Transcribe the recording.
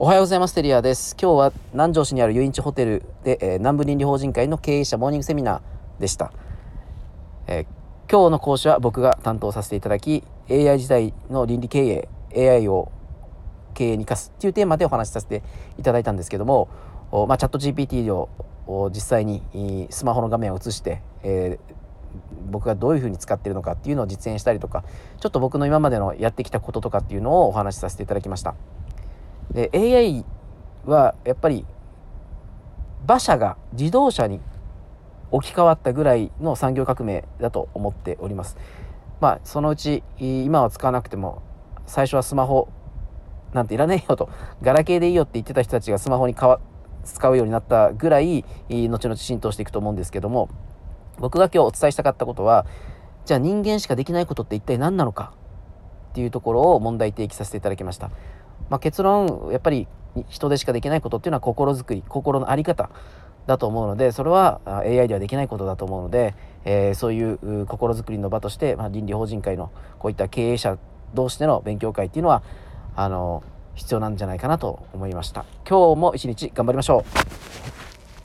おはようございます。テリアです。今日は南城市にある遊園地ホテルで、えー、南部倫理法人会の経営者モーニングセミナーでした、えー、今日の講師は僕が担当させていただき AI 時代の倫理経営 AI を経営に生かすっていうテーマでお話しさせていただいたんですけどもまあ、チャット GPT を実際にスマホの画面を映して、えー、僕がどういうふうに使ってるのかっていうのを実演したりとかちょっと僕の今までのやってきたこととかっていうのをお話しさせていただきました。で AI はやっぱり馬車が自動車に置き換わったぐらいの産業革命だと思っております。まあそのうち今は使わなくても最初はスマホなんていらねえよとガラケーでいいよって言ってた人たちがスマホに使うようになったぐらい後々浸透していくと思うんですけども僕が今日お伝えしたかったことはじゃあ人間しかできないことって一体何なのかっていうところを問題提起させていただきました。まあ、結論やっぱり人でしかできないことっていうのは心づくり心の在り方だと思うのでそれは AI ではできないことだと思うので、えー、そういう心づくりの場として、まあ、倫理法人会のこういった経営者同士での勉強会っていうのはあの必要なんじゃないかなと思いました。今日も一日頑張りましょう。